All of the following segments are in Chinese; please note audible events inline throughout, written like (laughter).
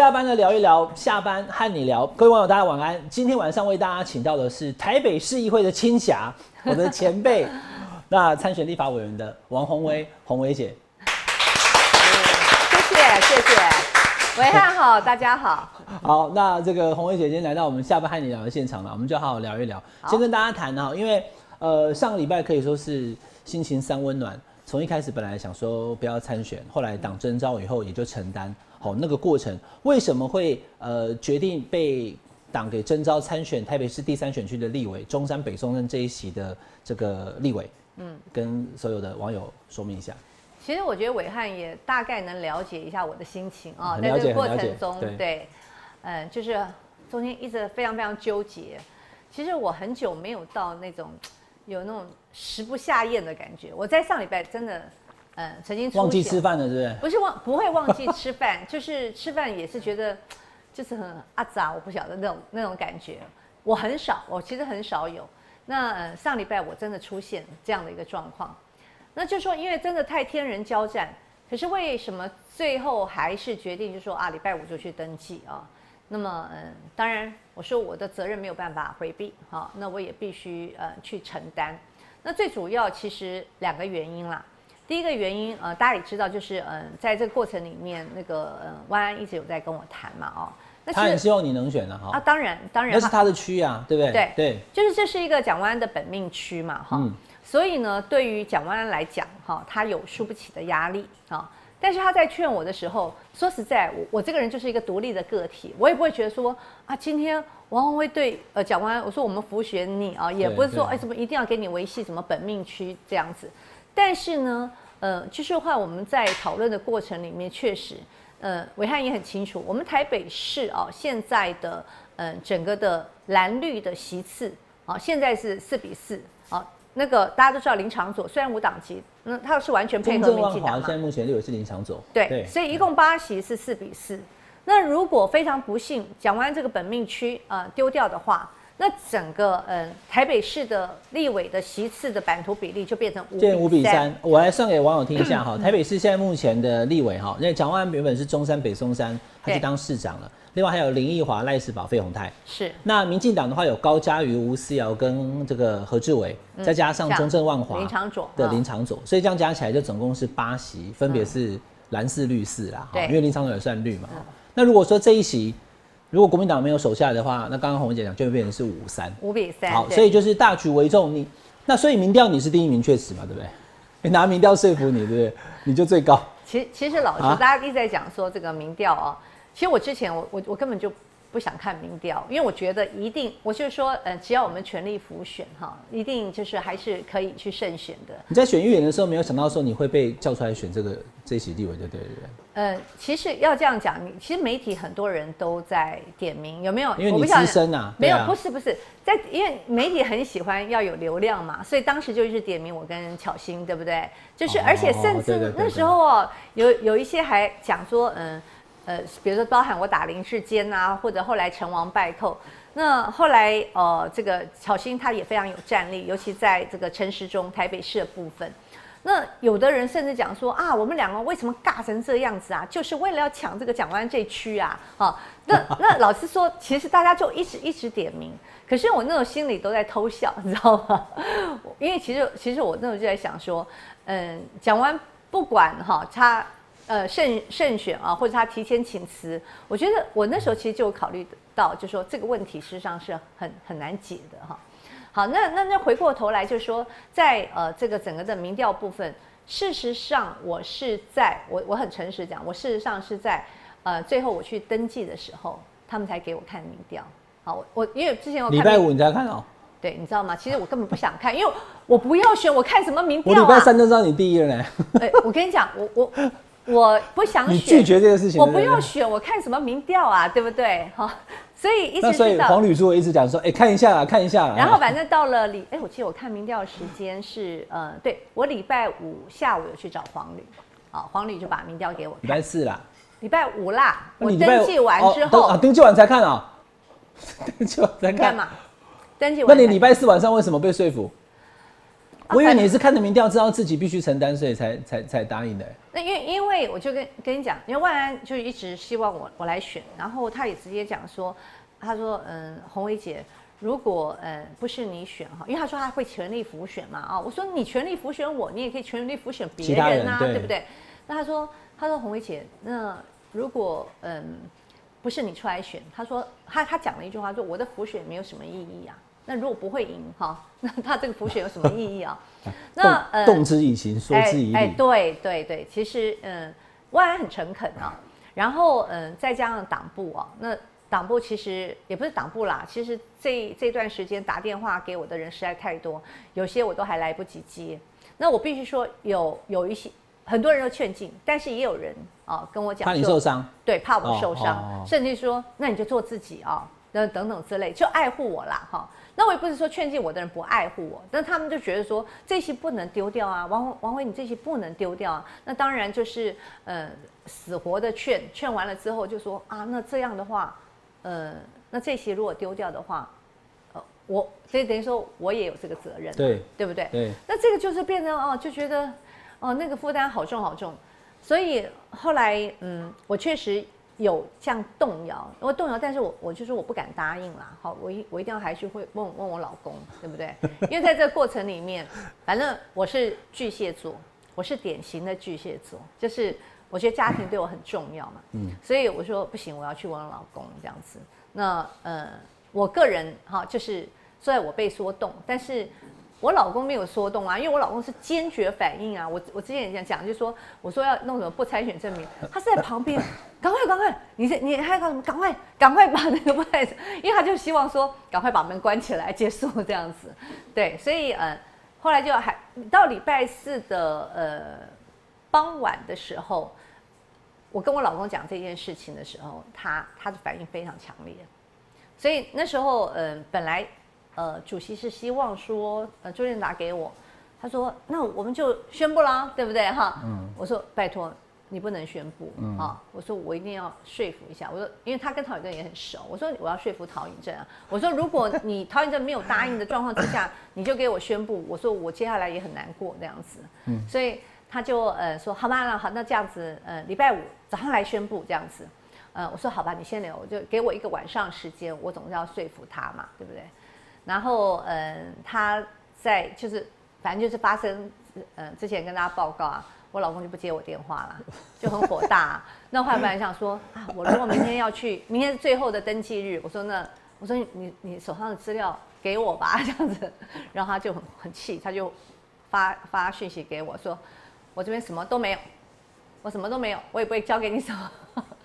下班了聊一聊，下班和你聊，各位网友大家晚安。今天晚上为大家请到的是台北市议会的青霞，我的前辈，那参选立法委员的王宏威，(laughs) 宏威姐。谢谢谢谢，伟汉好，大家好。(laughs) 好，那这个宏威姐今天来到我们下班和你聊的现场了，我们就好好聊一聊。先跟大家谈哈，因为呃上个礼拜可以说是心情三温暖。从一开始本来想说不要参选，后来党征召以后也就承担。好，那个过程为什么会呃决定被党给征召参选台北市第三选区的立委中山北松镇这一席的这个立委？嗯，跟所有的网友说明一下。其实我觉得伟汉也大概能了解一下我的心情啊，在这个过程中，对，嗯，就是中间一直非常非常纠结。其实我很久没有到那种。有那种食不下咽的感觉。我在上礼拜真的，嗯，曾经忘记吃饭了，是不是？不是忘，不会忘记吃饭，(laughs) 就是吃饭也是觉得，就是很阿杂，我不晓得那种那种感觉。我很少，我其实很少有。那上礼拜我真的出现这样的一个状况，那就说因为真的太天人交战，可是为什么最后还是决定就说啊，礼拜五就去登记啊？那么，嗯，当然，我说我的责任没有办法回避，好，那我也必须呃去承担。那最主要其实两个原因啦。第一个原因，呃，大家也知道，就是嗯，在这个过程里面，那个嗯，万安一直有在跟我谈嘛，哦，他很希望你能选的哈。啊，当然，当然，那是他的区啊，对不对？对对，就是这是一个蒋万安的本命区嘛，哈。嗯。所以呢，对于蒋万安来讲，哈，他有输不起的压力，啊。但是他在劝我的时候，说实在，我我这个人就是一个独立的个体，我也不会觉得说啊，今天王宏威对呃蒋万安，我说我们服选你啊，也不是说哎什么一定要给你维系什么本命区这样子。但是呢，呃，就是话我们在讨论的过程里面，确实，呃，伟汉也很清楚，我们台北市啊现在的嗯整个的蓝绿的席次啊，现在是四比四啊。那个大家都知道林长佐，虽然无党籍，那他是完全配合民进党现在目前立委是林长佐。对，所以一共八席是四比四。那如果非常不幸讲完这个本命区啊丢掉的话，那整个嗯台北市的立委的席次的版图比例就变成五比三。我来算给网友听一下哈，台北市现在目前的立委哈，因为蒋万安原本是中山北松山，他去当市长了。另外还有林奕华、赖世宝、费鸿泰。是。那民进党的话有高嘉瑜、吴思瑶跟这个何志伟，再加上中正万华、林长佐的林长佐，所以这样加起来就总共是八席，分别是蓝四绿四啦。对。因为林长佐也算绿嘛。那如果说这一席，如果国民党没有守下来的话，那刚刚洪姐讲就会变成是五三。五比三。好，所以就是大局为重。你那所以民调你是第一名确实嘛，对不对？你 (laughs) 拿民调说服你，对不对？你就最高。其其实老师，大家一直在讲说这个民调啊。其实我之前我我我根本就不想看民调，因为我觉得一定，我就是说，呃，只要我们全力辅选哈，一定就是还是可以去胜选的。你在选议员的时候，没有想到说你会被叫出来选这个这一席地位，对不对？呃，其实要这样讲，你其实媒体很多人都在点名，有没有？因为你资深啊，没有，不是不是，在因为媒体很喜欢要有流量嘛，所以当时就是点名我跟巧心，对不对？就是而且甚至那时候哦，有有一些还讲说，嗯。呃，呃比如说包含我打林志坚啊，或者后来成王败寇，那后来呃，这个巧心他也非常有战力，尤其在这个城市中台北市的部分。那有的人甚至讲说啊，我们两个为什么尬成这样子啊？就是为了要抢这个蒋湾这区啊，啊，那那老实说，(laughs) 其实大家就一直一直点名，可是我那种心里都在偷笑，你知道吗？(laughs) 因为其实其实我那时候就在想说，嗯，蒋湾不管哈他。呃，胜胜选啊，或者他提前请辞，我觉得我那时候其实就有考虑到，就说这个问题事实上是很很难解的哈。好，那那那回过头来就说，在呃这个整个的民调部分，事实上我是在我我很诚实讲，我事实上是在呃最后我去登记的时候，他们才给我看民调。好，我我因为之前我礼拜五你才看哦。对，你知道吗？其实我根本不想看，因为我不要选，我看什么民调啊？我礼拜三就知道你第一了呢。哎，我跟你讲，我我。我不想选，你拒绝这个事情，我不要选，我看什么民调啊，对不对？哈，所以一直所以黄旅珠一直讲说，哎，看一下啊，看一下。然后反正到了礼，哎，我记得我看民调时间是，呃，对我礼拜五下午有去找黄旅，啊，黄旅就把民调给我。礼拜四啦，礼拜五啦，我登记完之后啊，登记完才看啊，(laughs) 登记完才看嘛，登记完。那你礼拜四晚上为什么被说服？我以为你是看着民调知道自己必须承担，所以才才才答应的。那因为因为我就跟跟你讲，因为万安就一直希望我我来选，然后他也直接讲说，他说嗯，洪伟姐，如果呃不是你选哈，因为他说他会全力辅选嘛啊，我说你全力辅选我，你也可以全力辅选别人啊，对不对？那他说他说洪伟姐，那如果嗯不是你出来选，他说他他讲了一句话，说我的辅选没有什么意义啊。那如果不会赢哈，(laughs) 那他这个补选有什么意义啊？(laughs) 那呃，动之以情，说之以理。哎，对对对，其实嗯，万安很诚恳啊。然后嗯，再加上党部啊，那党部其实也不是党部啦，其实这这段时间打电话给我的人实在太多，有些我都还来不及接。那我必须说，有有一些很多人都劝进，但是也有人啊跟我讲，怕你受伤，对，怕我受伤，甚至说那你就做自己啊，那等等之类，就爱护我啦哈。那我也不是说劝进我的人不爱护我，但他们就觉得说这些不能丢掉啊，王王辉你这些不能丢掉啊。那当然就是呃死活的劝，劝完了之后就说啊，那这样的话，呃，那这些如果丢掉的话，呃，我所以等于说我也有这个责任，对对不对？对。那这个就是变成哦，就觉得哦那个负担好重好重，所以后来嗯，我确实。有这样动摇，我动摇，但是我我就说我不敢答应啦。好，我一我一定要还是会问问我老公，对不对？(laughs) 因为在这个过程里面，反正我是巨蟹座，我是典型的巨蟹座，就是我觉得家庭对我很重要嘛。嗯，所以我说不行，我要去问老公这样子。那呃，我个人哈，就是虽然我被说动，但是。我老公没有说动啊，因为我老公是坚决反应啊。我我之前也讲讲，就说我说要弄什么不参选证明，他是在旁边，(laughs) 赶快赶快，你你还要搞什么？赶快赶快把那个不参 (laughs) 因为他就希望说赶快把门关起来结束这样子。对，所以嗯，后来就还到礼拜四的呃傍晚的时候，我跟我老公讲这件事情的时候，他他的反应非常强烈，所以那时候嗯本来。呃，主席是希望说，呃，周建达给我，他说，那我们就宣布啦，对不对哈？嗯。我说拜托，你不能宣布啊！我说我一定要说服一下。我说，因为他跟陶颖正也很熟，我说我要说服陶颖正啊。我说，如果你陶颖正没有答应的状况之下，你就给我宣布，我说我接下来也很难过这样子。嗯。所以他就呃说，好吧，那好，那这样子，呃，礼拜五早上来宣布这样子。呃，我说好吧，你先留，就给我一个晚上时间，我总是要说服他嘛，对不对？然后，嗯，他在就是，反正就是发生，嗯，之前跟大家报告啊，我老公就不接我电话了，就很火大。那后来本来想说啊，我如果明天要去，明天是最后的登记日，我说那，我说你你手上的资料给我吧，这样子。然后他就很很气，他就发发讯息给我说，我这边什么都没有，(laughs) 我什么都没有，我也不会交给你什么。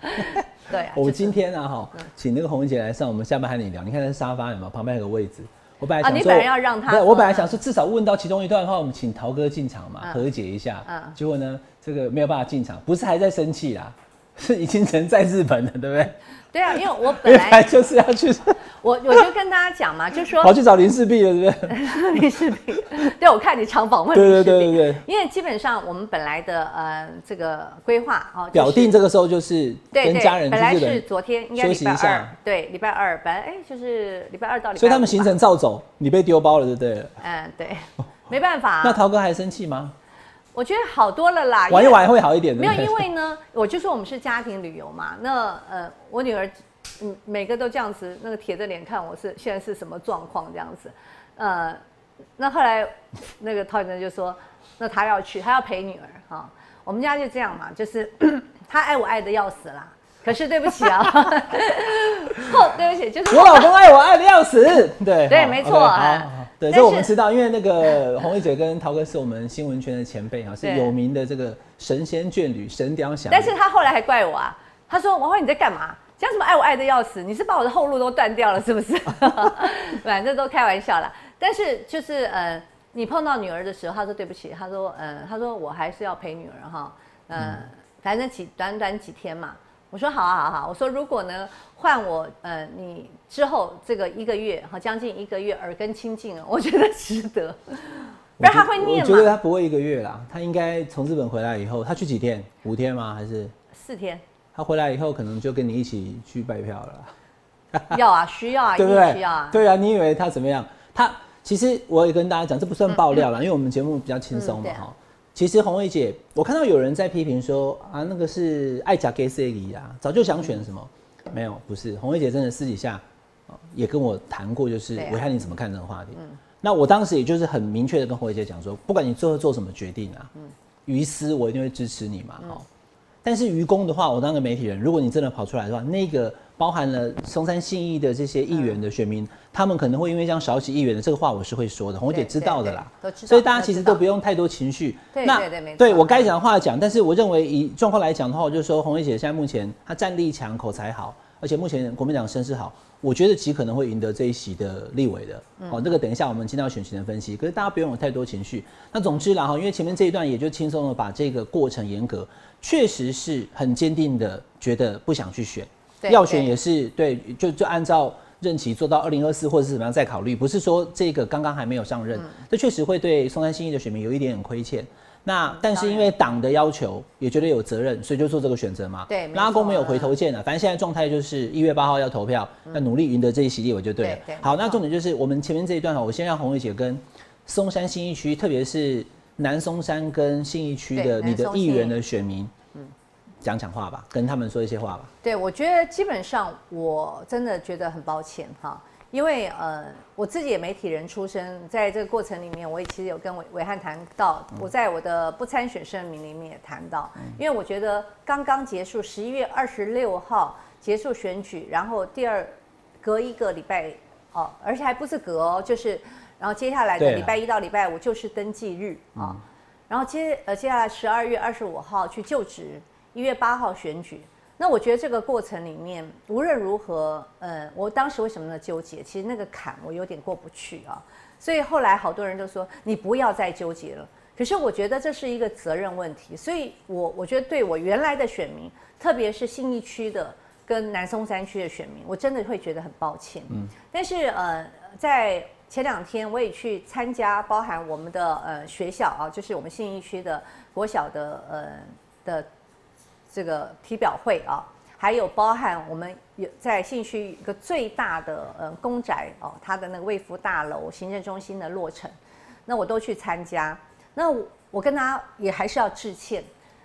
(laughs) 对啊，我今天啊哈，请那个红姐来上我们下班和你聊。你看那沙发有没有？旁边有个位置。我本来想说，你本来要让他，我本来想说至少问到其中一段的话，我们请陶哥进场嘛，和解一下。嗯。结果呢，这个没有办法进场，不是还在生气啦，是已经人在日本了，对不对？对啊，(laughs) 因为我本来就是要去。(laughs) 我我就跟大家讲嘛，就说跑去找林世璧了，对不 (laughs) 对？林世璧，对我看你常访问林世璧，对对对对。因为基本上我们本来的呃这个规划哦，表定这个时候就是跟家人本来是昨天应该礼拜二，对，礼拜二本来哎就是礼拜二到礼拜所以他们行程照走，你被丢包了，对不对？嗯，对，没办法。那陶哥还生气吗？我觉得好多了啦，玩一玩会好一点。没有，因为呢，我就说我们是家庭旅游嘛，那呃我女儿。嗯，每个都这样子，那个铁着脸看我是现在是什么状况这样子，呃，那后来那个陶先生就说，那他要去，他要陪女儿哈，我们家就这样嘛，就是 (coughs) 他爱我爱的要死啦，可是对不起啊，(laughs) (laughs) 哦，对不起，就是我老公爱我爱的要死，对对，没错，对，这我们知道，因为那个红玉姐跟陶哥是我们新闻圈的前辈啊，是有名的这个神仙眷侣，神雕侠，但是他后来还怪我啊，他说王慧你在干嘛？讲什么爱我爱的要死？你是把我的后路都断掉了是不是？(laughs) 反正都开玩笑啦。但是就是呃，你碰到女儿的时候，他说对不起，他说嗯，他说我还是要陪女儿哈，嗯，反正几短短几天嘛。我说好啊好啊，我说如果呢换我呃你之后这个一个月哈将近一个月耳根清净了，我觉得值得。不然他会念吗？我觉得他不会一个月啦，他应该从日本回来以后，他去几天？五天吗？还是四天？他回来以后，可能就跟你一起去拜票了。要啊，需要啊，(laughs) 对不对？需要啊。对啊，你以为他怎么样？他其实我也跟大家讲，这不算爆料了，因为我们节目比较轻松嘛哈。其实红卫姐，我看到有人在批评说啊，那个是爱甲给 C 里啊，早就想选什么？没有，不是。红卫姐真的私底下也跟我谈过，就是维汉你怎么看这个话题？那我当时也就是很明确的跟红卫姐讲说，不管你最后做什么决定啊，于私我一定会支持你嘛，哈。但是于公的话，我当个媒体人，如果你真的跑出来的话，那个包含了松山信义的这些议员的选民，他们可能会因为这样少起议员的这个话，我是会说的，红姐知道的啦，所以大家其实都不用太多情绪。那对对对我该讲的话讲，但是我认为以状况来讲的话，我就说红姐现在目前她战力强，口才好，而且目前国民党声势好。我觉得极可能会赢得这一席的立委的，哦，这个等一下我们进到选情的分析。可是大家不用有太多情绪。那总之啦哈，因为前面这一段也就轻松的把这个过程严格，确实是很坚定的觉得不想去选，要选也是对，就就按照任期做到二零二四或者是怎么样再考虑，不是说这个刚刚还没有上任，这确实会对松山新义的选民有一点点亏欠。那但是因为党的要求，也觉得有责任，所以就做这个选择嘛。对，拉弓没有回头箭了。反正现在状态就是一月八号要投票，要努力赢得这一席立委就对了。好，那重点就是我们前面这一段哈，我先让红伟姐跟松山新一区，特别是南松山跟新义区的你的议员的选民，嗯，讲讲话吧，跟他们说一些话吧。对，我觉得基本上我真的觉得很抱歉哈。因为呃，我自己也媒体人出身，在这个过程里面，我也其实有跟伟伟汉谈到，我在我的不参选声明里面也谈到，因为我觉得刚刚结束十一月二十六号结束选举，然后第二隔一个礼拜哦，而且还不是隔哦，就是然后接下来的礼拜一到礼拜五就是登记日啊，然后接呃接下来十二月二十五号去就职，一月八号选举。那我觉得这个过程里面，无论如何，呃，我当时为什么呢纠结？其实那个坎我有点过不去啊，所以后来好多人都说你不要再纠结了。可是我觉得这是一个责任问题，所以我我觉得对我原来的选民，特别是信义区的跟南松山区的选民，我真的会觉得很抱歉。嗯。但是呃，在前两天我也去参加，包含我们的呃学校啊，就是我们信义区的国小的呃的。这个体表会啊，还有包含我们有在信区一个最大的呃公宅哦，它的那个卫福大楼行政中心的落成，那我都去参加。那我跟他也还是要致歉。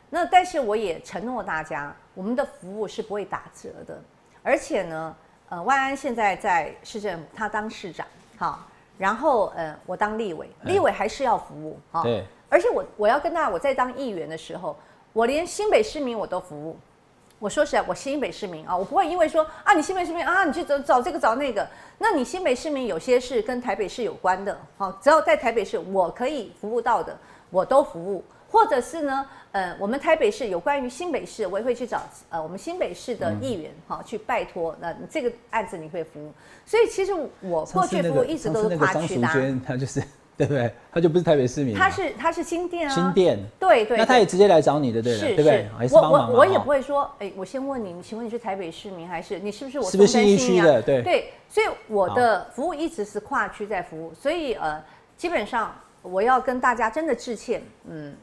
那但是我也承诺大家，我们的服务是不会打折的。而且呢，呃，万安现在在市政府，他当市长，好，然后呃，我当立委，立委还是要服务啊。对。而且我我要跟大家，我在当议员的时候。我连新北市民我都服务，我说实在，我新北市民啊，我不会因为说啊，你新北市民啊，你去找找这个找那个，那你新北市民有些是跟台北市有关的，好，只要在台北市我可以服务到的，我都服务，或者是呢，呃，我们台北市有关于新北市，我也会去找呃我们新北市的议员，哈，去拜托，那这个案子你会服务，所以其实我过去服务一直都是跨区的，他就是。对不对？他就不是台北市民，他是他是新店啊，新店，对对，那他也直接来找你的，对对不对？我我我也不会说，哎，我先问你，你请问你是台北市民还是你是不是我？是不是新一区的？对对，所以我的服务一直是跨区在服务，所以呃，基本上我要跟大家真的致歉，嗯，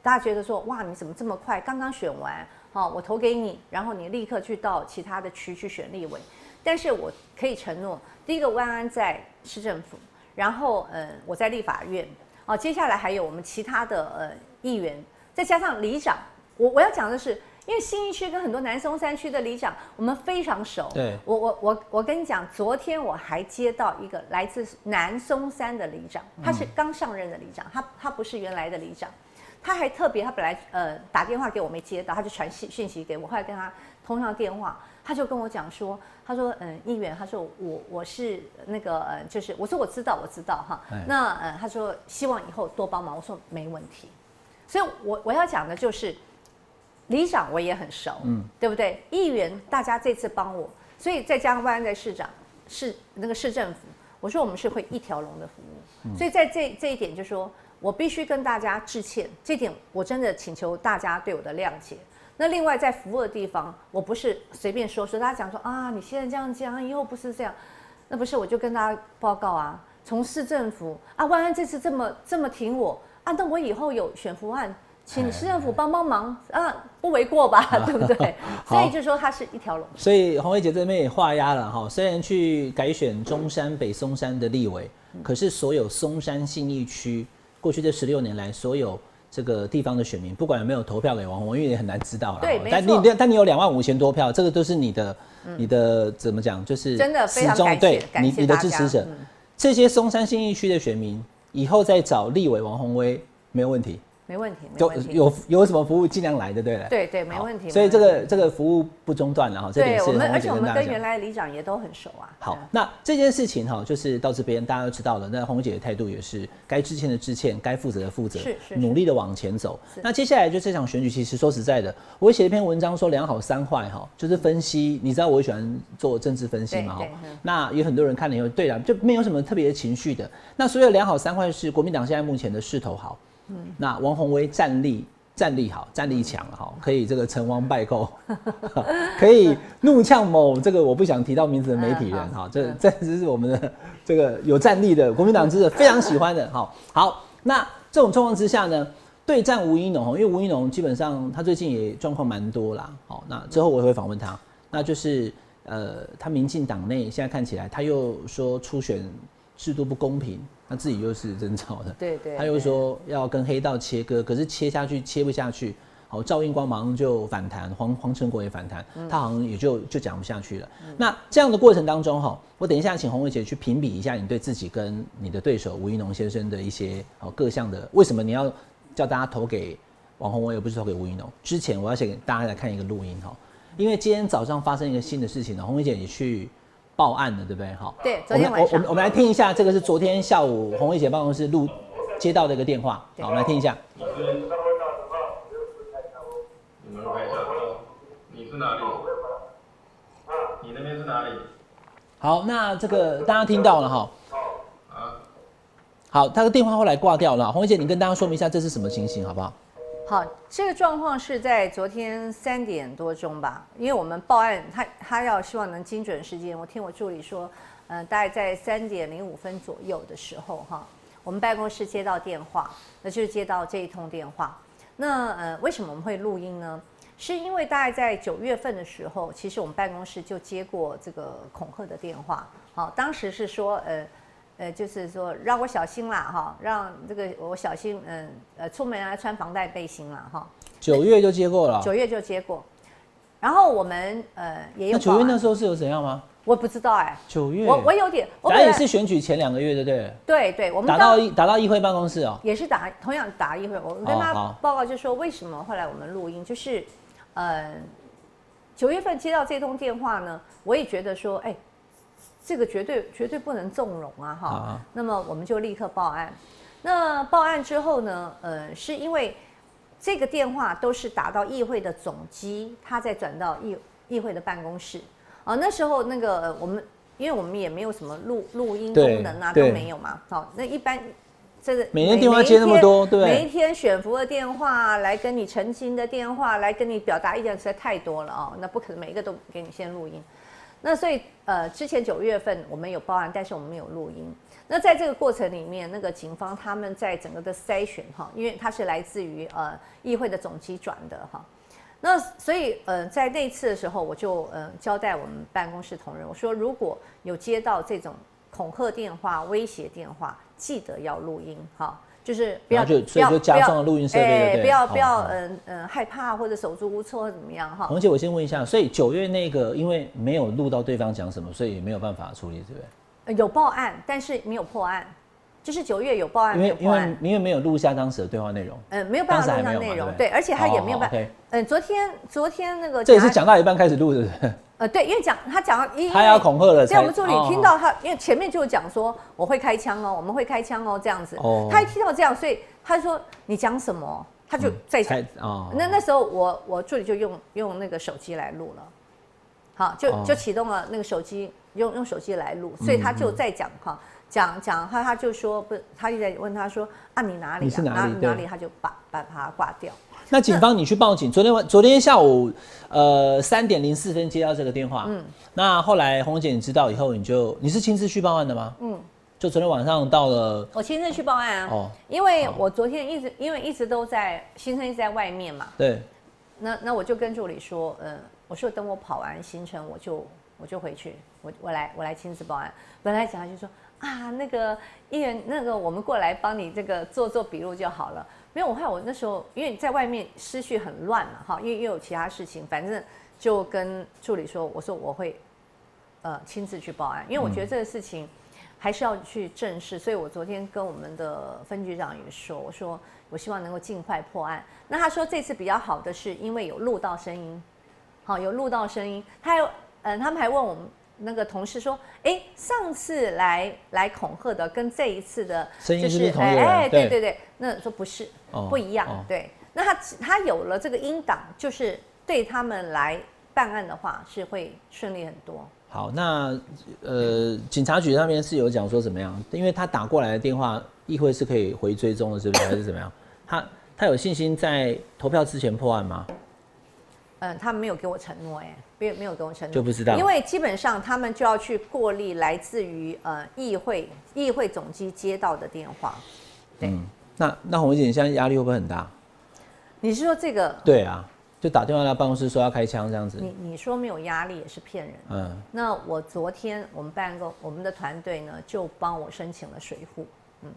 大家觉得说哇，你怎么这么快？刚刚选完，好，我投给你，然后你立刻去到其他的区去选立委，但是我可以承诺，第一个万安在市政府。然后，嗯，我在立法院，哦，接下来还有我们其他的呃议员，再加上里长，我我要讲的是，因为新一区跟很多南松山区的里长，我们非常熟。对，我我我我跟你讲，昨天我还接到一个来自南松山的里长，他是刚上任的里长，他他不是原来的里长，他还特别，他本来呃打电话给我没接到，他就传讯讯息给我，后来跟他通上电话。他就跟我讲说，他说，嗯，议员，他说我我是那个，呃，就是我说我知道，我知道哈。那呃，他说希望以后多帮忙，我说没问题。所以，我我要讲的就是，里长我也很熟，嗯，对不对？议员大家这次帮我，所以再加上万安在市长市那个市政府，我说我们是会一条龙的服务。所以在这这一点，就说我必须跟大家致歉，这点我真的请求大家对我的谅解。那另外在服务的地方，我不是随便说说，大家讲说啊，你现在这样讲，以后不是这样，那不是我就跟大家报告啊，从市政府啊，万安这次这么这么挺我啊，那我以后有选服案，请市政府帮帮忙啊，不为过吧，(laughs) 对不对？所以就说它是一条龙。所以洪伟姐这边也画押了哈，虽然去改选中山北松山的立委，可是所有松山信义区过去这十六年来所有这个地方的选民，不管有没有投票给王宏，因为也很难知道了。对，但你但你有两万五千多票，这个都是你的你的怎么讲？就是真的非常感谢，你你的支持者，这些松山新义区的选民以后再找立委王宏威没有问题。没问题，有有有什么服务尽量来的，对了。对对，没问题。所以这个这个服务不中断了哈，这点是我们而且我们跟原来里长也都很熟啊。好，那这件事情哈，就是到这边大家都知道了。那红姐的态度也是该致歉的致歉，该负责的负责，是是，努力的往前走。那接下来就这场选举，其实说实在的，我写一篇文章说两好三坏哈，就是分析。你知道我喜欢做政治分析嘛？哈，那有很多人看了以后，对了，就没有什么特别的情绪的。那所有两好三坏是国民党现在目前的势头好。那王宏威战力战力好，战力强哈，可以这个成王败寇，(laughs) 可以怒呛某这个我不想提到名字的媒体人哈，这这这是我们的这个有战力的国民党支持非常喜欢的哈。好，那这种状况之下呢，对战吴一农因为吴一农基本上他最近也状况蛮多啦，好，那之后我也会访问他，那就是呃，他民进党内现在看起来他又说初选制度不公平。他自己又是真造的，对对，他又说要跟黑道切割，可是切下去切不下去，好，赵英光马上就反弹，黄黄成国也反弹，他好像也就就讲不下去了。那这样的过程当中哈，我等一下请洪伟姐去评比一下你对自己跟你的对手吴一农先生的一些哦各项的，为什么你要叫大家投给王宏伟而不是投给吴一农？之前我要先给大家来看一个录音哈，因为今天早上发生一个新的事情呢，洪伟姐也去。报案的对不对？好，对，昨天晚上，我们我我们来听一下，这个是昨天下午红伟姐办公室录接到的一个电话，好，我们来听一下。你们开下车，你是哪里？你那边是哪里？好，那这个大家听到了哈。啊。好，他的电话后来挂掉了，洪伟姐，你跟大家说明一下这是什么情形，好不好？好，这个状况是在昨天三点多钟吧，因为我们报案，他他要希望能精准时间。我听我助理说，嗯，大概在三点零五分左右的时候，哈，我们办公室接到电话，那就是接到这一通电话。那呃，为什么我们会录音呢？是因为大概在九月份的时候，其实我们办公室就接过这个恐吓的电话。好，当时是说，呃。呃，就是说让我小心啦，哈，让这个我小心，嗯，呃，出门啊穿防弹背心啦，哈。九月就接过了。九月就接过，然后我们呃也有。那九月那时候是有怎样吗？我不知道哎。九月。我我有点。咱也是选举前两个月，对不对？对对，我们打到打到议会办公室哦。也是打同样打议会，我跟他报告就说为什么后来我们录音，就是呃九月份接到这通电话呢，我也觉得说，哎。这个绝对绝对不能纵容啊！哈，那么我们就立刻报案。那报案之后呢？呃，是因为这个电话都是打到议会的总机，他再转到议议会的办公室。啊，那时候那个我们，因为我们也没有什么录录音功能啊，都没有嘛。好，那一般这个每天电话接那么多，对，每一天选服的电话来跟你澄清的电话来跟你表达意见实在太多了啊，那不可能每一个都给你先录音。那所以，呃，之前九月份我们有报案，但是我们没有录音。那在这个过程里面，那个警方他们在整个的筛选哈，因为它是来自于呃议会的总机转的哈。那所以，呃，在那次的时候，我就呃交代我们办公室同仁，我说如果有接到这种恐吓电话、威胁电话，记得要录音哈。就是不要就所以就加装了录音设备，不要不要嗯嗯害怕或者手足无措或怎么样哈。而且我先问一下，所以九月那个因为没有录到对方讲什么，所以没有办法处理，对不对？有报案，但是没有破案。就是九月有报案，因为因为因为没有录下当时的对话内容，嗯，没有办法录下内容，对，而且他也没有办法。嗯，昨天昨天那个这也是讲到一半开始录的。呃，对，因为讲他讲，他要恐吓了，在我们助理听到他，因为前面就讲说我会开枪哦，我们会开枪哦，这样子。哦。他一听到这样，所以他说你讲什么，他就在。那那时候我我助理就用用那个手机来录了，好，就就启动了那个手机，用用手机来录，所以他就在讲哈，讲讲他他就说不，他就在问他说啊你哪里？你是哪里？哪里？他就把把他挂掉。那警方，你去报警。昨天晚，昨天下午，呃，三点零四分接到这个电话。嗯。那后来红姐你知道以后，你就你是亲自去报案的吗？嗯。就昨天晚上到了，我亲自去报案啊。哦，因为我昨天一直因为一直都在行程一直在外面嘛。对。那那我就跟助理说，嗯，我说等我跑完行程，我就我就回去，我我来我来亲自报案。本来讲就说啊，那个议员，那个我们过来帮你这个做做笔录就好了。没有，我看我那时候因为在外面思绪很乱嘛，哈，因为又有其他事情，反正就跟助理说，我说我会呃亲自去报案，因为我觉得这个事情还是要去正视。所以我昨天跟我们的分局长也说，我说我希望能够尽快破案。那他说这次比较好的是因为有录到声音，好有录到声音，他有嗯，他们还问我们。那个同事说：“哎，上次来来恐吓的跟这一次的，就是哎，对对对，那说不是，不一样，对。那他他有了这个音档，就是对他们来办案的话是会顺利很多。好，那呃，警察局那边是有讲说怎么样？因为他打过来的电话，议会是可以回追踪的，是不是？还是怎么样？他他有信心在投票之前破案吗？嗯，他没有给我承诺，哎。”没有没有跟我承诺，就不知道，因为基本上他们就要去过滤来自于呃议会议会总机接到的电话。对，那那洪姐，你现在压力会不会很大？你是说这个？对啊，就打电话到办公室说要开枪这样子。你你说没有压力也是骗人。嗯。那我昨天我们办公我们的团队呢就帮我申请了水户。嗯，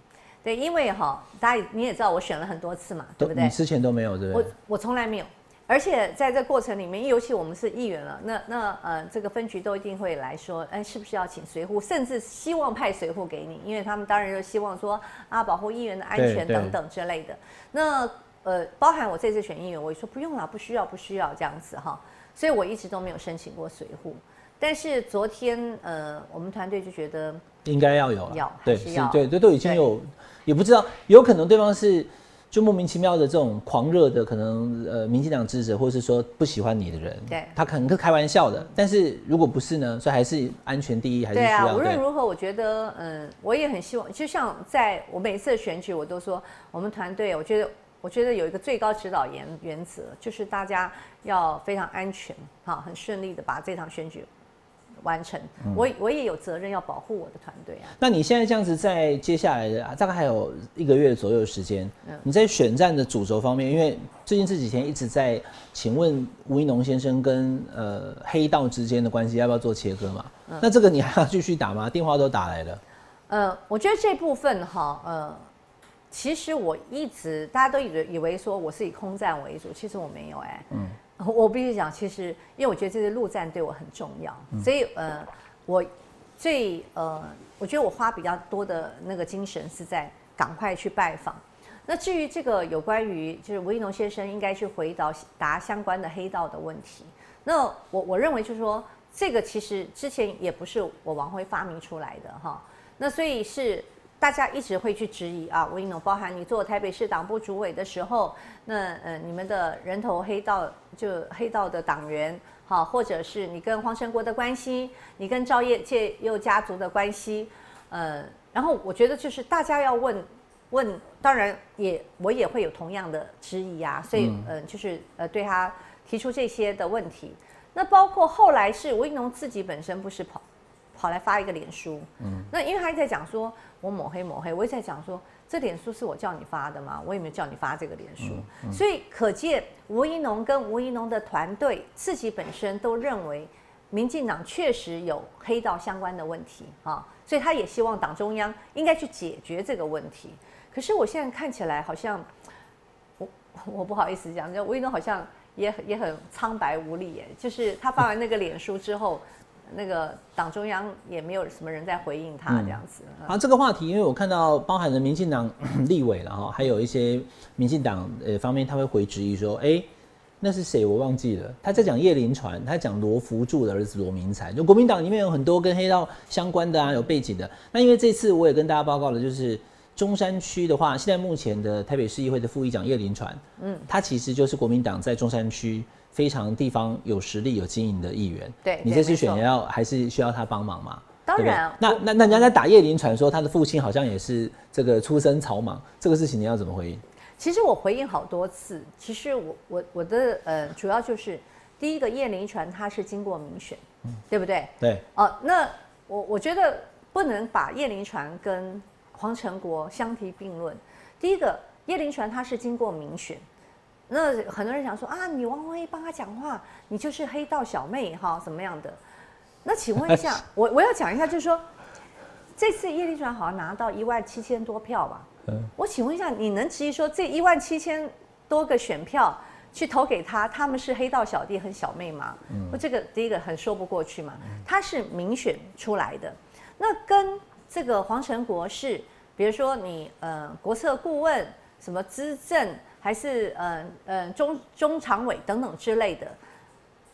对，因为哈大家你也知道我选了很多次嘛，对不对？你之前都没有对不对？我我从来没有。而且在这过程里面，尤其我们是议员了，那那呃，这个分局都一定会来说，哎，是不是要请随护，甚至希望派随护给你，因为他们当然就希望说啊，保护议员的安全等等之类的。那呃，包含我这次选议员，我也说不用了，不需要，不需要这样子哈。所以我一直都没有申请过随护。但是昨天呃，我们团队就觉得应该要有，要对是要对，这都已经有，也不知道有可能对方是。就莫名其妙的这种狂热的，可能呃，民进党支持者，或是说不喜欢你的人，对，他可能是开玩笑的。但是如果不是呢？所以还是安全第一，还是需要。对啊，无论如何，我觉得，嗯，我也很希望，就像在我每次的选举，我都说，我们团队，我觉得，我觉得有一个最高指导原原则，就是大家要非常安全，哈，很顺利的把这场选举。完成，我我也有责任要保护我的团队啊。那你现在这样子，在接下来的大概还有一个月左右的时间，你在选战的主轴方面，因为最近这几天一直在请问吴一农先生跟呃黑道之间的关系要不要做切割嘛？那这个你还要继续打吗？电话都打来了。呃，我觉得这部分哈，呃，其实我一直大家都以为以为说我是以空战为主，其实我没有哎。嗯。我必须讲，其实因为我觉得这次陆战对我很重要，所以呃，我最呃，我觉得我花比较多的那个精神是在赶快去拜访。那至于这个有关于就是吴一农先生应该去回答答相关的黑道的问题，那我我认为就是说，这个其实之前也不是我王辉发明出来的哈，那所以是。大家一直会去质疑啊，吴英龙，包含你做台北市党部主委的时候，那呃，你们的人头黑道就黑道的党员，好，或者是你跟黄成国的关系，你跟赵业介佑家族的关系，呃，然后我觉得就是大家要问问，当然也我也会有同样的质疑啊，所以嗯，就是呃对他提出这些的问题，那包括后来是吴英龙自己本身不是跑跑来发一个脸书，嗯，那因为他在讲说。我抹黑抹黑，我也在讲说，这脸书是我叫你发的吗？我也没有叫你发这个脸书，所以可见吴一农跟吴一农的团队自己本身都认为，民进党确实有黑道相关的问题啊，所以他也希望党中央应该去解决这个问题。可是我现在看起来好像，我 (laughs) 我不好意思讲，就吴一农好像也也很苍白无力耶，就是他发完那个脸书之后。那个党中央也没有什么人在回应他这样子。好，这个话题，因为我看到包含了民进党 (coughs) 立委了哈，还有一些民进党呃方面，他会回质疑说，哎，那是谁？我忘记了。他在讲叶林传，他讲罗福柱的儿子罗明才，就国民党里面有很多跟黑道相关的啊，有背景的。那因为这次我也跟大家报告了，就是中山区的话，现在目前的台北市议会的副议长叶林传，嗯，他其实就是国民党在中山区。非常地方有实力、有经营的议员，对你这次选要还是需要他帮忙嘛？当然，那那那人家在打叶林传说他的父亲好像也是这个出身草莽，这个事情你要怎么回应？其实我回应好多次，其实我我我的呃主要就是第一个叶林传他是经过民选，对不对？对哦，那我我觉得。不能把叶林传跟黄成国相提并论。第一个，叶林传他是经过民选，那很多人想说啊，你王宏威帮他讲话，你就是黑道小妹哈，怎么样的？那请问一下，(laughs) 我我要讲一下，就是说，这次叶立传好像拿到一万七千多票吧？嗯，我请问一下，你能质疑说这一万七千多个选票去投给他，他们是黑道小弟和小妹吗？嗯，我这个第一个很说不过去嘛。他是民选出来的，那跟这个黄成国是，比如说你呃国策顾问、什么资政，还是呃呃中中常委等等之类的，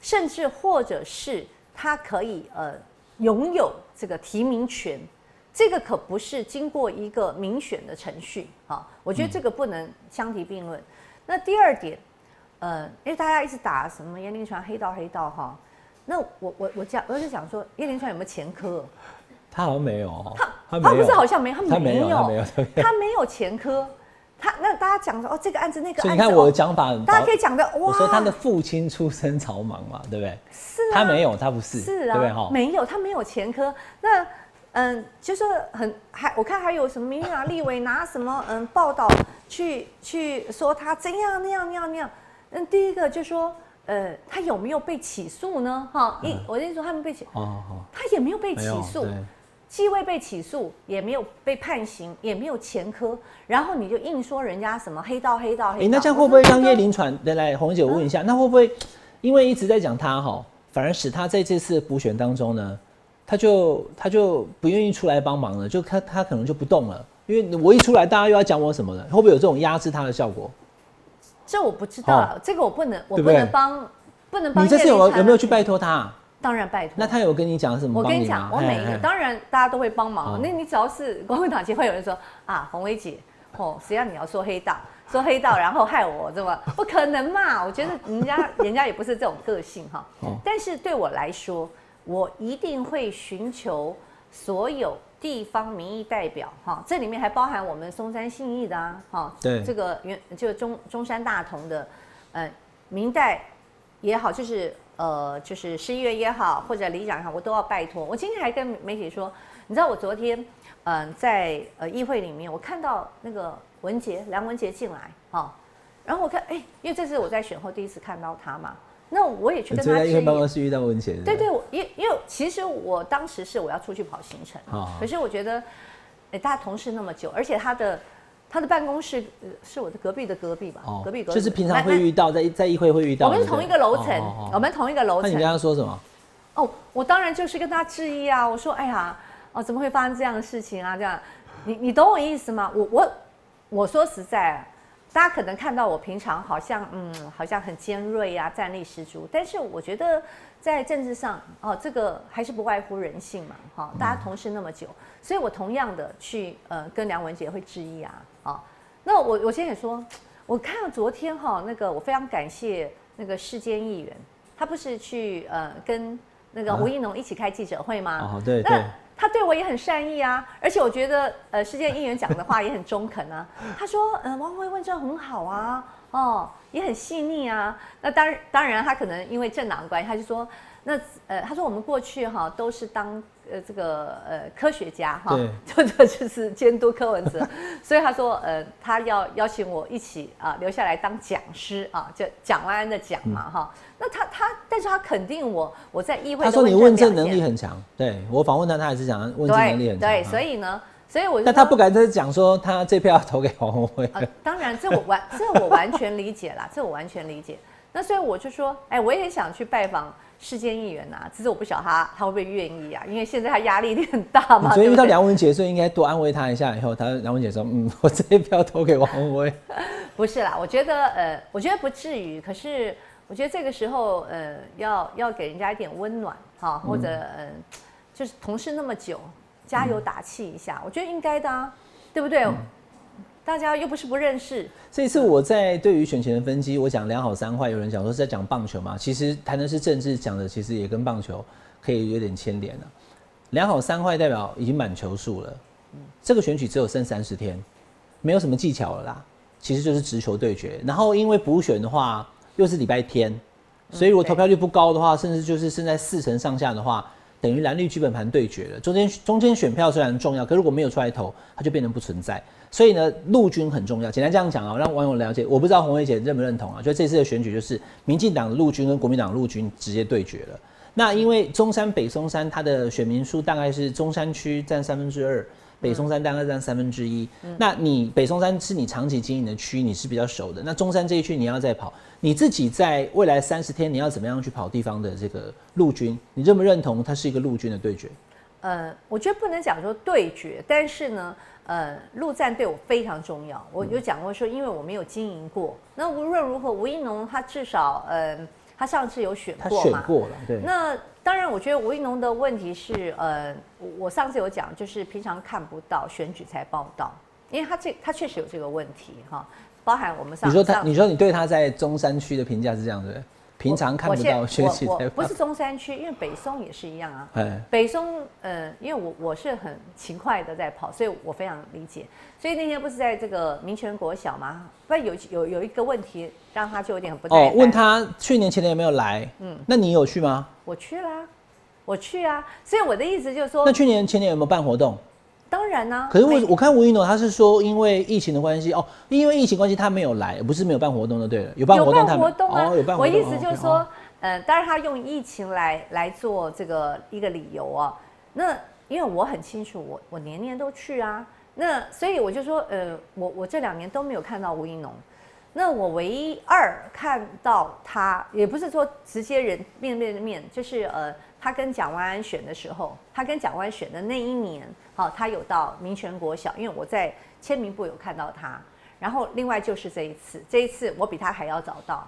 甚至或者是。他可以呃拥有这个提名权，这个可不是经过一个民选的程序啊。我觉得这个不能相提并论。那第二点，呃，因为大家一直打什么叶林传黑道黑道哈，那我我我讲我就想说叶林传有没有前科？他好像没有，他他不是好像没，他没有，他没有，他没有前科。他那大家讲说哦，这个案子那个案子，你看我的讲法，大家可以讲的哇。我说他的父亲出身草莽嘛，对不对？是啊，他没有，他不是，是啊，对不对哈？没有，他没有前科。那嗯，就是很还我看还有什么民啊立委拿什么嗯报道去去说他怎样那样那样那样。嗯，第一个就说呃他有没有被起诉呢？哈，一我跟你说他们被起，哦他也没有被起诉。既未被起诉，也没有被判刑，也没有前科，然后你就硬说人家什么黑道黑道黑道？哎，那这样会不会让叶林传来来红姐我问一下，那会不会因为一直在讲他哈，反而使他在这次补选当中呢，他就他就不愿意出来帮忙了，就他他可能就不动了，因为我一出来，大家又要讲我什么了，会不会有这种压制他的效果？这我不知道，这个我不能，我不能帮，不能帮。你这次有有没有去拜托他？当然拜托。那他有跟你讲什么？我跟你讲，我每一个当然大家都会帮忙。那你只要是国民党就会有人说啊，红薇姐，哦，谁让你要说黑道，说黑道，然后害我，这么不可能嘛？我觉得人家人家也不是这种个性哈。但是对我来说，我一定会寻求所有地方民意代表哈，这里面还包含我们松山信义的啊，哈，对，这个原就中中山大同的，嗯，明代也好，就是。呃，就是十一月也好，或者里长也好，我都要拜托。我今天还跟媒体说，你知道我昨天，嗯，在呃议会里面，我看到那个文杰梁文杰进来，哈，然后我看，哎，因为这是我在选后第一次看到他嘛，那我也去跟他。因为办公室遇到文杰。对对，我因因为其实我当时是我要出去跑行程，可是我觉得，哎，大家同事那么久，而且他的。他的办公室是我的隔壁的隔壁吧？哦，隔壁隔壁就是平常会遇到，在在议会会遇到。我们是同一个楼层，我们同一个楼层。那你跟他说什么？哦，我当然就是跟他质疑啊！我说，哎呀，哦，怎么会发生这样的事情啊？这样，你你懂我意思吗？我我我说实在，大家可能看到我平常好像嗯，好像很尖锐啊，战力十足，但是我觉得。在政治上，哦，这个还是不外乎人性嘛，哈，大家同事那么久，所以我同样的去呃跟梁文杰会质疑啊，啊，那我我先也说，我看到昨天哈那个我非常感谢那个世间议员，他不是去呃跟那个吴一农一起开记者会吗？哦，对对，他对我也很善意啊，而且我觉得呃世间议员讲的话也很中肯啊，他说嗯王慧问这很好啊。哦，也很细腻啊。那当然，当然，他可能因为政党关系，他就说，那呃，他说我们过去哈都是当呃这个呃科学家哈，(laughs) 就这就是监督柯文哲，(laughs) 所以他说呃他要邀请我一起啊留下来当讲师啊，就蒋万安的讲嘛哈。那他他，但是他肯定我我在议会，他说你问政能力很强，对我访问他，他还是讲问政能力很强，对，所以呢。所以我就但他不敢再讲说他这票要投给黄宏辉。(laughs) 当然，这我完这我完全理解啦，这我完全理解。那所以我就说，哎，我也想去拜访世间议员呐，只是我不晓得他他会不会愿意啊，因为现在他压力有点大嘛。所以遇到梁文杰，所以应该多安慰他一下。以后他梁文杰说，嗯，我这一票投给王宏辉。(laughs) 不是啦，我觉得呃，我觉得不至于。可是我觉得这个时候呃，要要给人家一点温暖哈，或者嗯，就是同事那么久。加油打气一下，我觉得应该的啊，对不对？大家又不是不认识。这一次我在对于选前的分析，我讲两好三坏，有人讲说是在讲棒球嘛，其实谈的是政治，讲的其实也跟棒球可以有点牵连了。两好三坏代表已经满球数了，这个选举只有剩三十天，没有什么技巧了啦，其实就是直球对决。然后因为补选的话又是礼拜天，所以如果投票率不高的话，甚至就是剩在四成上下的话。等于蓝绿基本盘对决了。中间中间选票虽然重要，可如果没有出来投，它就变成不存在。所以呢，陆军很重要。简单这样讲啊，让网友了解。我不知道红薇姐认不认同啊？就这次的选举，就是民进党的陆军跟国民党陆军直接对决了。那因为中山北松山，它的选民数大概是中山区占三分之二，北松山大概占三分之一。那你北松山是你长期经营的区，你是比较熟的。那中山这一区你要再跑，你自己在未来三十天你要怎么样去跑地方的这个陆军？你认不认同它是一个陆军的对决？呃，我觉得不能讲说对决，但是呢。呃，陆战对我非常重要。我有讲过说，因为我没有经营过。那无论如何，吴一农他至少，呃，他上次有选过嘛？选过了，对。那当然，我觉得吴一农的问题是，呃，我上次有讲，就是平常看不到，选举才报道，因为他这他确实有这个问题哈。包含我们上你说他，你说你对他在中山区的评价是这样的。平常看不到学习我不是中山区，因为北松也是一样啊。北松，呃，因为我我是很勤快的在跑，所以我非常理解。所以那天不是在这个民权国小吗？不有有有一个问题，让他就有点不哦，问他去年前年有没有来？嗯，那你有去吗？我去啦，我去啊。所以我的意思就是说，那去年前年有没有办活动？当然呢，可是我我看吴一诺他是说因为疫情的关系哦，因为疫情关系他没有来，不是没有办活动的，对了，有办活动，活动啊，有办活动。我意思就是说，呃，当然他用疫情来来做这个一个理由啊。那因为我很清楚，我我年年都去啊，那所以我就说，呃，我我这两年都没有看到吴一农。那我唯一二看到他，也不是说直接人面对面，就是呃。他跟蒋万安选的时候，他跟蒋万安选的那一年，好，他有到民权国小，因为我在签名部有看到他。然后另外就是这一次，这一次我比他还要早到，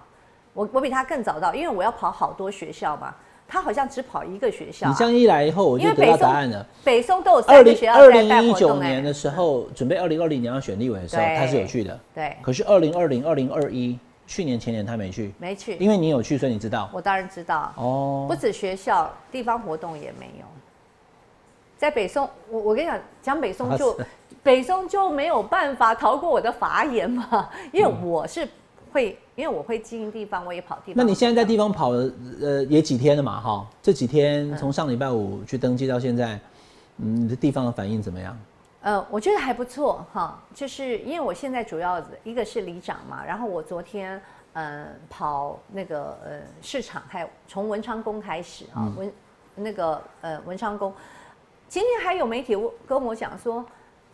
我我比他更早到，因为我要跑好多学校嘛。他好像只跑一个学校。你这样一来以后，我就得到答案了。北松都有三个学校二零一九年的时候，准备二零二零年要选立委的时候，他是有去的。对。可是二零二零、二零二一。去年前年他没去，没去，因为你有去，所以你知道。我当然知道。哦，不止学校，地方活动也没有。在北宋，我我跟你讲，讲北宋就北宋就没有办法逃过我的法眼嘛，(laughs) 因为我是会，因为我会经营地方，我也跑地方。那你现在在地方跑了，呃，也几天了嘛？哈，这几天从上礼拜五去登记到现在，嗯，你的地方的反应怎么样？呃，我觉得还不错哈，就是因为我现在主要一个是里长嘛，然后我昨天呃跑那个呃市场，还有从文昌宫开始啊，文那个呃文昌宫，今天还有媒体跟我讲说，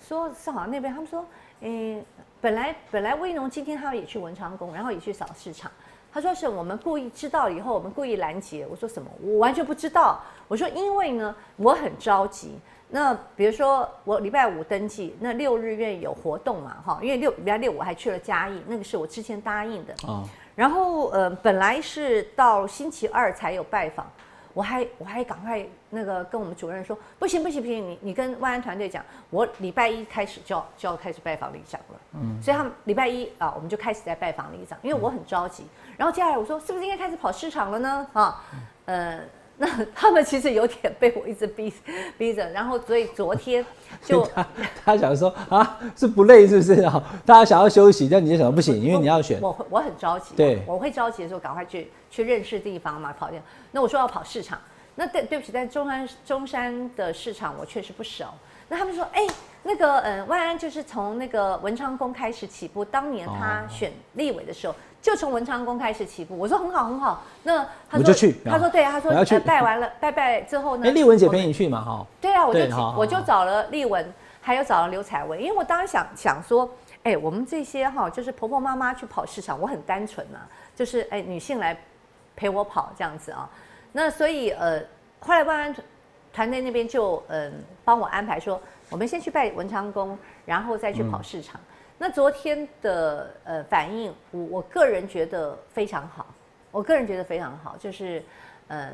说是好像那边他们说，嗯，本来本来威农今天他们也去文昌宫，然后也去扫市场，他说是我们故意知道以后，我们故意拦截，我说什么？我完全不知道，我说因为呢，我很着急。那比如说我礼拜五登记，那六日院有活动嘛，哈，因为六礼拜六我还去了嘉义，那个是我之前答应的。哦。然后呃，本来是到星期二才有拜访，我还我还赶快那个跟我们主任说，不行不行不行，你你跟万安团队讲，我礼拜一开始就要就要开始拜访里长了。嗯。所以他们礼拜一啊，我们就开始在拜访里长，因为我很着急。然后接下来我说，是不是应该开始跑市场了呢？啊，呃。那他们其实有点被我一直逼逼着，然后所以昨天 (laughs) 就他他想说啊，是不累是不是啊？(laughs) 大家想要休息，但你就想不行，因为你要选。我我很着急，对，我会着急的时候赶快去去认识地方嘛，跑掉。那我说要跑市场，那对对不起，在中山中山的市场我确实不熟。那他们说，哎，那个嗯，万安就是从那个文昌宫开始起步，当年他选立委的时候。就从文昌宫开始起步，我说很好很好。那他说去，他说对啊，他说要去拜完了，拜拜之后呢？哎，丽文姐陪你去嘛哈？对啊，我就我就找了丽文，还有找了刘彩薇，因为我当时想想说，哎，我们这些哈，就是婆婆妈妈去跑市场，我很单纯呐，就是哎女性来陪我跑这样子啊。那所以呃，后来万安团队那边就嗯帮我安排说，我们先去拜文昌宫，然后再去跑市场。那昨天的呃反应，我我个人觉得非常好，我个人觉得非常好，就是呃，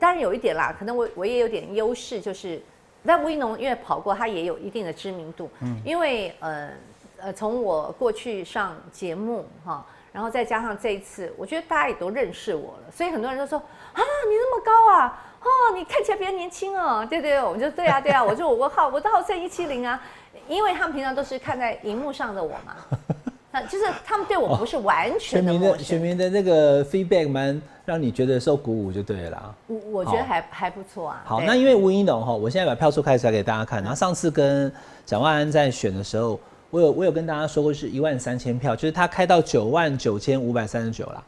当然有一点啦，可能我我也有点优势，就是在吴一农因为跑过，他也有一定的知名度，嗯，因为呃呃从我过去上节目哈，然后再加上这一次，我觉得大家也都认识我了，所以很多人都说啊你那么高啊，哦你看起来比较年轻哦，对对，我就对啊对啊，(laughs) 我就我好我都好像一七零啊。因为他们平常都是看在荧幕上的我嘛，那就是他们对我不是完全的选民的选民的那个 feedback 蛮让你觉得受鼓舞就对了啦。我我觉得还还不错啊。好，那因为吴一农哈，我现在把票数开出来给大家看。然后上次跟蒋万安在选的时候，我有我有跟大家说过是一万三千票，就是他开到九万九千五百三十九了，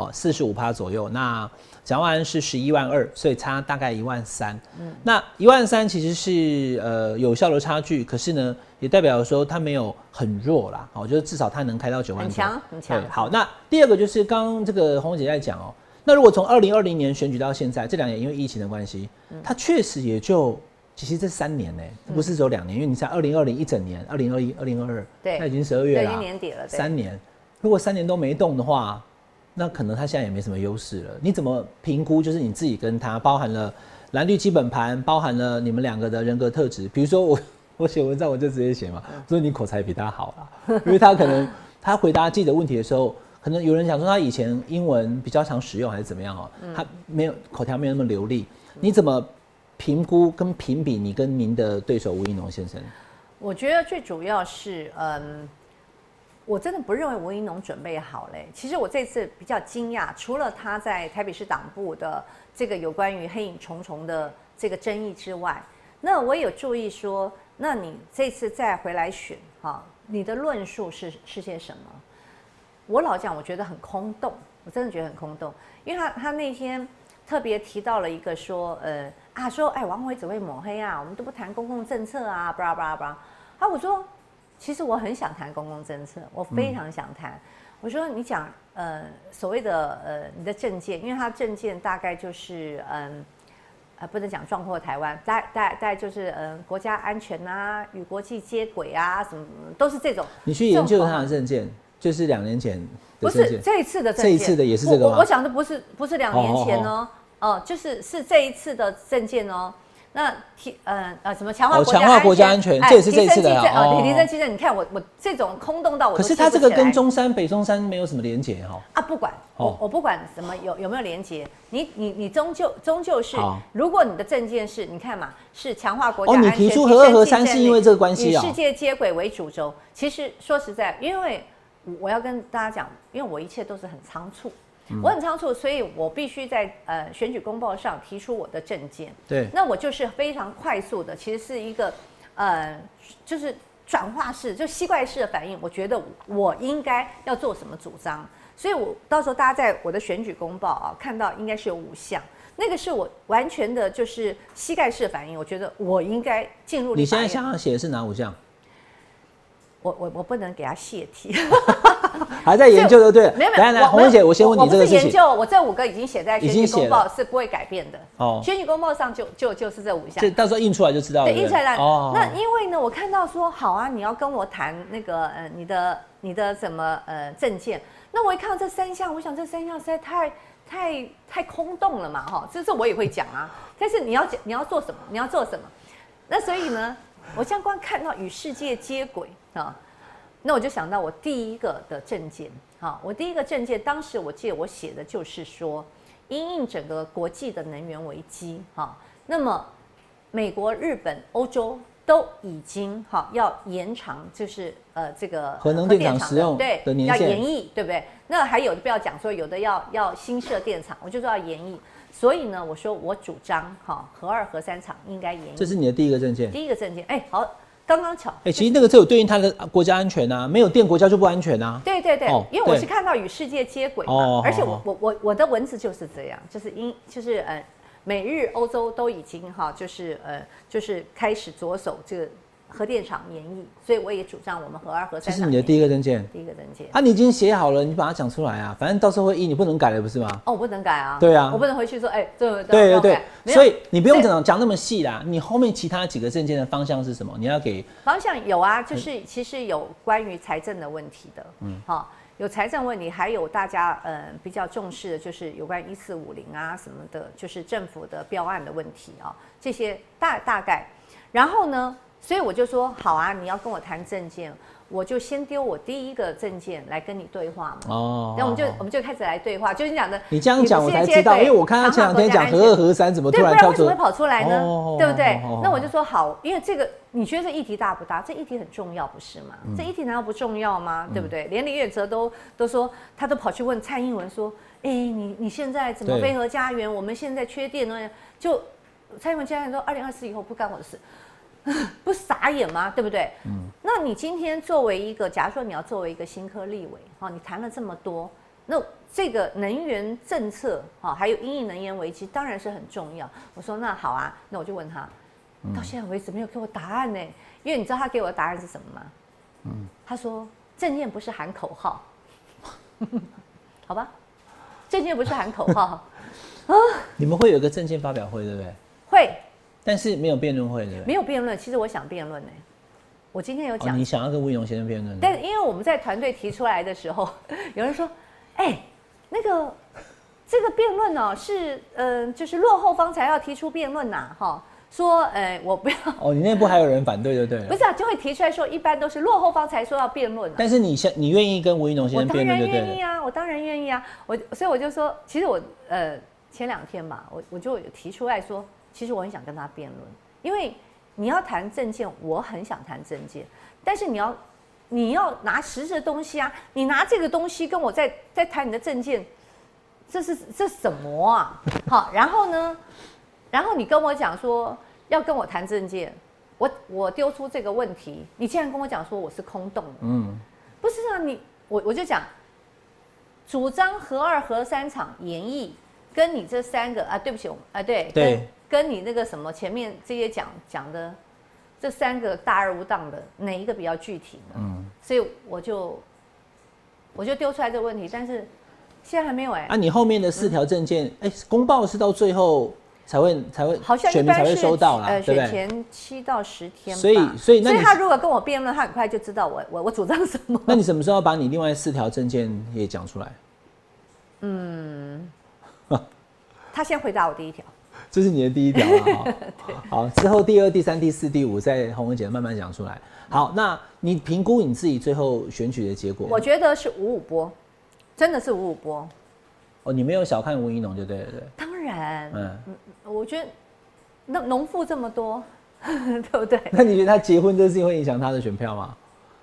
好，四十五趴左右。那蒋万安是十一万二，所以差大概一万三。嗯，那一万三其实是呃有效的差距，可是呢，也代表说他没有很弱啦。好，就是至少他能开到九万。很强，很强。好，那第二个就是刚刚这个红姐在讲哦，那如果从二零二零年选举到现在这两年，因为疫情的关系，他确实也就其实这三年呢，不是只有两年，因为你在二零二零一整年，二零二一、二零二二，对，那已经十二月了，年底了，三年。如果三年都没动的话，那可能他现在也没什么优势了。你怎么评估？就是你自己跟他包含了蓝绿基本盘，包含了你们两个的人格特质。比如说我我写文章我就直接写嘛，所以你口才比他好啦，因为他可能他回答记者问题的时候，可能有人想说他以前英文比较常使用还是怎么样哦，他没有口条没有那么流利。你怎么评估跟评比你跟您的对手吴一农先生？我觉得最主要是嗯。我真的不认为吴英农准备好嘞。其实我这次比较惊讶，除了他在台北市党部的这个有关于黑影重重的这个争议之外，那我也有注意说，那你这次再回来选哈，你的论述是是些什么？我老讲，我觉得很空洞，我真的觉得很空洞，因为他他那天特别提到了一个说，呃啊说，哎，王伟只会抹黑啊，我们都不谈公共政策啊，巴拉巴拉巴拉。啊，我说。其实我很想谈公共政策，我非常想谈。我说你讲呃所谓的呃你的政见，因为他政见大概就是嗯呃不能讲壮阔台湾，大大大概就是嗯国家安全啊，与国际接轨啊，什么都是这种。你去研究他的政见，就是两年前不是这一次的这一次的也是这个吗？我想的不是不是两年前哦哦，就是是这一次的政见哦。那提呃呃什么强化强化国家安全，这也是这次的哦。提升基层，你看我我这种空洞到我。可是它这个跟中山北中山没有什么连结哈。啊，不管我我不管什么有有没有连结，你你你终究终究是，如果你的证件是，你看嘛，是强化国家安全，哦，你提出和二和三是因为这个关系啊。与世界接轨为主轴，其实说实在，因为我要跟大家讲，因为我一切都是很仓促。我很仓促，所以我必须在呃选举公报上提出我的政见。对，那我就是非常快速的，其实是一个呃，就是转化式，就吸怪式的反应。我觉得我应该要做什么主张，所以我到时候大家在我的选举公报啊看到应该是有五项，那个是我完全的就是膝盖式的反应。我觉得我应该进入。你现在想要写的是哪五项？我我我不能给他泄题，(laughs) 还在研究就对了。没有没有，来来，红姐，我先问你这个事情。我研究，我这五个已经写在选举公报，是不会改变的。哦，选举公报上就就就是这五项。这到时候印出来就知道了。对，印出来。哦。那因为呢，我看到说好啊，你要跟我谈那个呃，你的你的什么呃证件？那我一看到这三项，我想这三项实在太太太空洞了嘛，哈，这这我也会讲啊。但是你要讲你要做什么？你要做什么？那所以呢，我相关看到与世界接轨。啊，那我就想到我第一个的证件，好，我第一个证件，当时我记得我写的就是说，因应整个国际的能源危机，哈，那么美国、日本、欧洲都已经哈要延长，就是呃这个核能电厂使用对的年要延役，对不对？那还有的不要讲说有的要要新设电厂，我就说要延役，所以呢，我说我主张哈核二核三厂应该延役。这是你的第一个证件。第一个证件，哎，好。刚刚巧，哎，其实那个只有对应它的国家安全啊，没有电国家就不安全啊。对对对，因为我是看到与世界接轨嘛，而且我我我我的文字就是这样，就是因就是呃，美日欧洲都已经哈，就是呃，就是开始着手这个。核电厂延役，所以我也主张我们核二核三。这是你的第一个证件。第一个证件。啊，你已经写好了，你把它讲出来啊，反正到时候会议，你不能改了，不是吗？哦，我不能改啊。对啊。我不能回去说，哎，对对对对。所以你不用讲讲那么细啦，你后面其他几个证件的方向是什么？你要给方向有啊，就是其实有关于财政的问题的，嗯，好，有财政问题，还有大家嗯比较重视的就是有关一四五零啊什么的，就是政府的标案的问题啊，这些大大概，然后呢？所以我就说好啊，你要跟我谈证件。我就先丢我第一个证件来跟你对话嘛。哦。然后我们就我们就开始来对话，就是你讲的。你这样讲我才知道，因为我看他前两天讲合二合三，怎么突然跳出？对，不然为什么会跑出来呢？对不对？那我就说好，因为这个你觉得这议题大不大？这议题很重要，不是吗？这议题难道不重要吗？对不对？连李远哲都都说，他都跑去问蔡英文说：“哎，你你现在怎么飞核家园？我们现在缺电呢？”就蔡英文家人说：“二零二四以后不干我的事。” (laughs) 不傻眼吗？对不对？嗯。那你今天作为一个，假如说你要作为一个新科立委，哈，你谈了这么多，那这个能源政策，哈，还有因应能源危机，当然是很重要。我说那好啊，那我就问他，到现在为止没有给我答案呢？因为你知道他给我的答案是什么吗？嗯。他说证件不是喊口号，(laughs) 好吧？证件不是喊口号啊。(laughs) 你们会有个证件发表会，对不对？会。但是没有辩论会的，没有辩论。其实我想辩论呢，我今天有讲，你想要跟吴永先生辩论。但因为我们在团队提出来的时候，(laughs) 有人说：“哎，那个这个辩论呢，是嗯，就是落后方才要提出辩论呐，哈。说，哎，我不要。哦，你内部还有人反对，对不对？不是啊，就会提出来说，一般都是落后方才说要辩论。但是你先，你愿意跟吴一农先生辩论，对不对？我当然愿意啊，我当然愿意啊。我所以我就说，其实我呃前两天嘛，我我就有提出来说。其实我很想跟他辩论，因为你要谈证件，我很想谈证件，但是你要你要拿实质的东西啊，你拿这个东西跟我在在谈你的证件，这是这什么啊？好，然后呢，然后你跟我讲说要跟我谈证件，我我丢出这个问题，你竟然跟我讲说我是空洞的，嗯，不是啊，你我我就讲主张合二合三场演绎，跟你这三个啊，对不起，啊对对。跟你那个什么前面这些讲讲的这三个大而无当的哪一个比较具体呢？嗯，所以我就我就丢出来这个问题，但是现在还没有哎。啊，你后面的四条证件，哎，公报是到最后才会才会，好像选民才会收到啦，呃，选前七到十天。所以所以那所以他如果跟我辩论，他很快就知道我我我主张什么。(laughs) 那你什么时候把你另外四条证件也讲出来？嗯，他先回答我第一条。这是你的第一条啊，(laughs) 好，之后第二、第三、第四、第五，在洪文姐慢慢讲出来。好，那你评估你自己最后选举的结果？我觉得是五五波，真的是五五波。哦，你没有小看吴一农就对了，对。当然，嗯，我觉得那农妇这么多，(laughs) 对不对？那你觉得他结婚这事情会影响他的选票吗？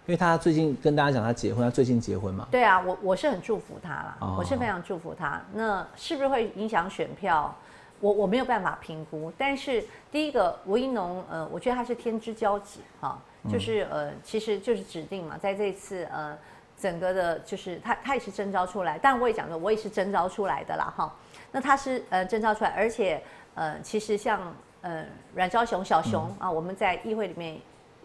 因为他最近跟大家讲他结婚，他最近结婚嘛。对啊，我我是很祝福他啦，我是非常祝福他。那是不是会影响选票？我我没有办法评估，但是第一个吴一农，呃，我觉得他是天之骄子哈，就是呃，其实就是指定嘛，在这次呃整个的，就是他他也是征召出来，但我也讲了，我也是征召出来的啦哈。那他是呃征召出来，而且呃，其实像呃阮昭雄小熊啊，我们在议会里面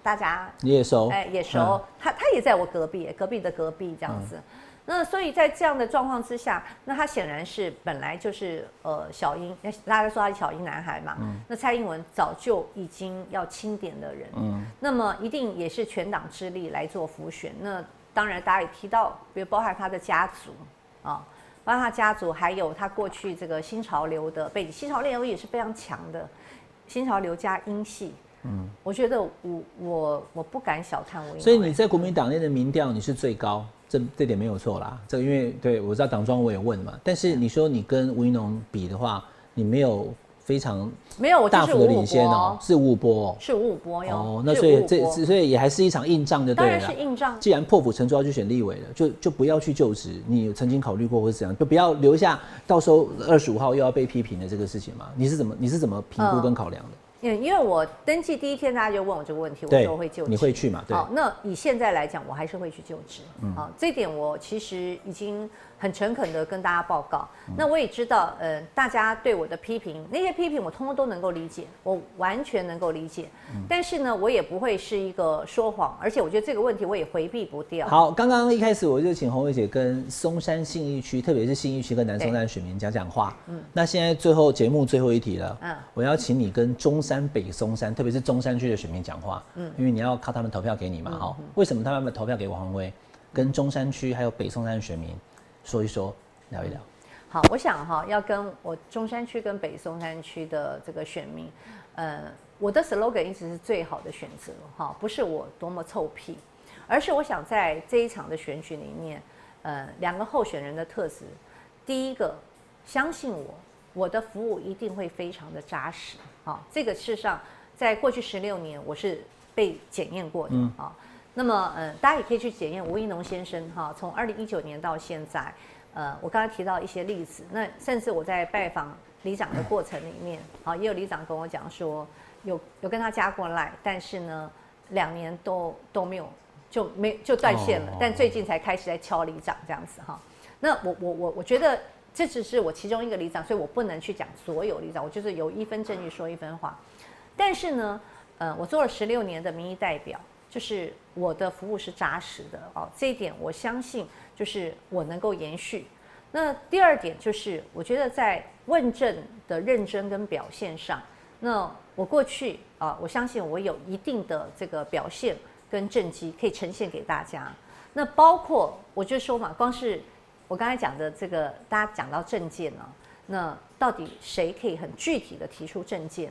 大家也熟，哎也熟，他他也在我隔壁，隔壁的隔壁这样子。那所以在这样的状况之下，那他显然是本来就是呃小英，大家说他是小英男孩嘛。嗯。那蔡英文早就已经要清点的人。嗯。那么一定也是全党之力来做浮选。那当然大家也提到，比如包含他的家族啊，包含他家族，还有他过去这个新潮流的背景，新潮流也是非常强的，新潮流加英系。嗯。我觉得我我我不敢小看我。所以你在国民党内的民调你是最高。这这点没有错啦，这因为对我知道党庄我也问嘛，但是你说你跟吴一农比的话，你没有非常没有大幅的领先哦，是五五波，是五五波哟。哦，那所以这所以也还是一场硬仗的，对了。当然是硬仗。既然破釜沉舟要去选立委了，就就不要去就职。你曾经考虑过或是怎样，就不要留下到时候二十五号又要被批评的这个事情嘛？你是怎么你是怎么评估跟考量的？因因为我登记第一天，大家就问我这个问题，我说我会就职，你会去嘛？对。好，那以现在来讲，我还是会去就职。嗯，好，这点我其实已经。很诚恳的跟大家报告，那我也知道，呃，大家对我的批评，那些批评我通通都能够理解，我完全能够理解。但是呢，我也不会是一个说谎，而且我觉得这个问题我也回避不掉。好，刚刚一开始我就请洪伟姐跟松山信义区，特别是信义区跟南松山选民讲讲话。嗯，那现在最后节目最后一题了，嗯，我要请你跟中山北松山，特别是中山区的选民讲话。嗯，因为你要靠他们投票给你嘛，哈。为什么他们投票给王宏威？跟中山区还有北松山的选民。说一说，聊一聊。好，我想哈，要跟我中山区跟北松山区的这个选民，呃，我的 slogan 一直是最好的选择哈，不是我多么臭屁，而是我想在这一场的选举里面，呃，两个候选人的特质，第一个相信我，我的服务一定会非常的扎实啊，这个事实上在过去十六年我是被检验过的啊。那么，呃，大家也可以去检验吴一农先生哈，从二零一九年到现在，呃，我刚才提到一些例子，那甚至我在拜访里长的过程里面，好，也有里长跟我讲说，有有跟他加过赖，但是呢，两年都都没有，就没就断线了，但最近才开始在敲里长这样子哈。那我我我我觉得这只是我其中一个里长，所以我不能去讲所有里长，我就是有一分证据说一分话。但是呢，呃，我做了十六年的民意代表。就是我的服务是扎实的哦，这一点我相信，就是我能够延续。那第二点就是，我觉得在问政的认真跟表现上，那我过去啊，我相信我有一定的这个表现跟政绩可以呈现给大家。那包括我就说嘛，光是我刚才讲的这个，大家讲到政见呢，那到底谁可以很具体的提出政见？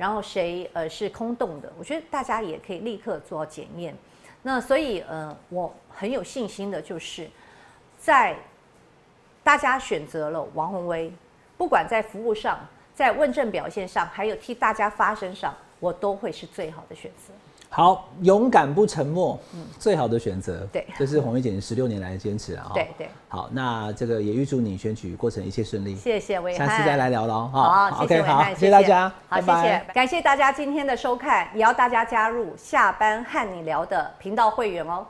然后谁呃是空洞的？我觉得大家也可以立刻做检验。那所以呃，我很有信心的就是，在大家选择了王宏威，不管在服务上、在问政表现上，还有替大家发声上，我都会是最好的选择。好，勇敢不沉默，嗯，最好的选择。对，这是红玉姐十六年来的坚持啊。对对。好，那这个也预祝你选举过程一切顺利。谢谢伟下次再来聊喽。好，OK，好，谢谢大家。好，谢谢，感谢大家今天的收看，也要大家加入下班和你聊的频道会员哦。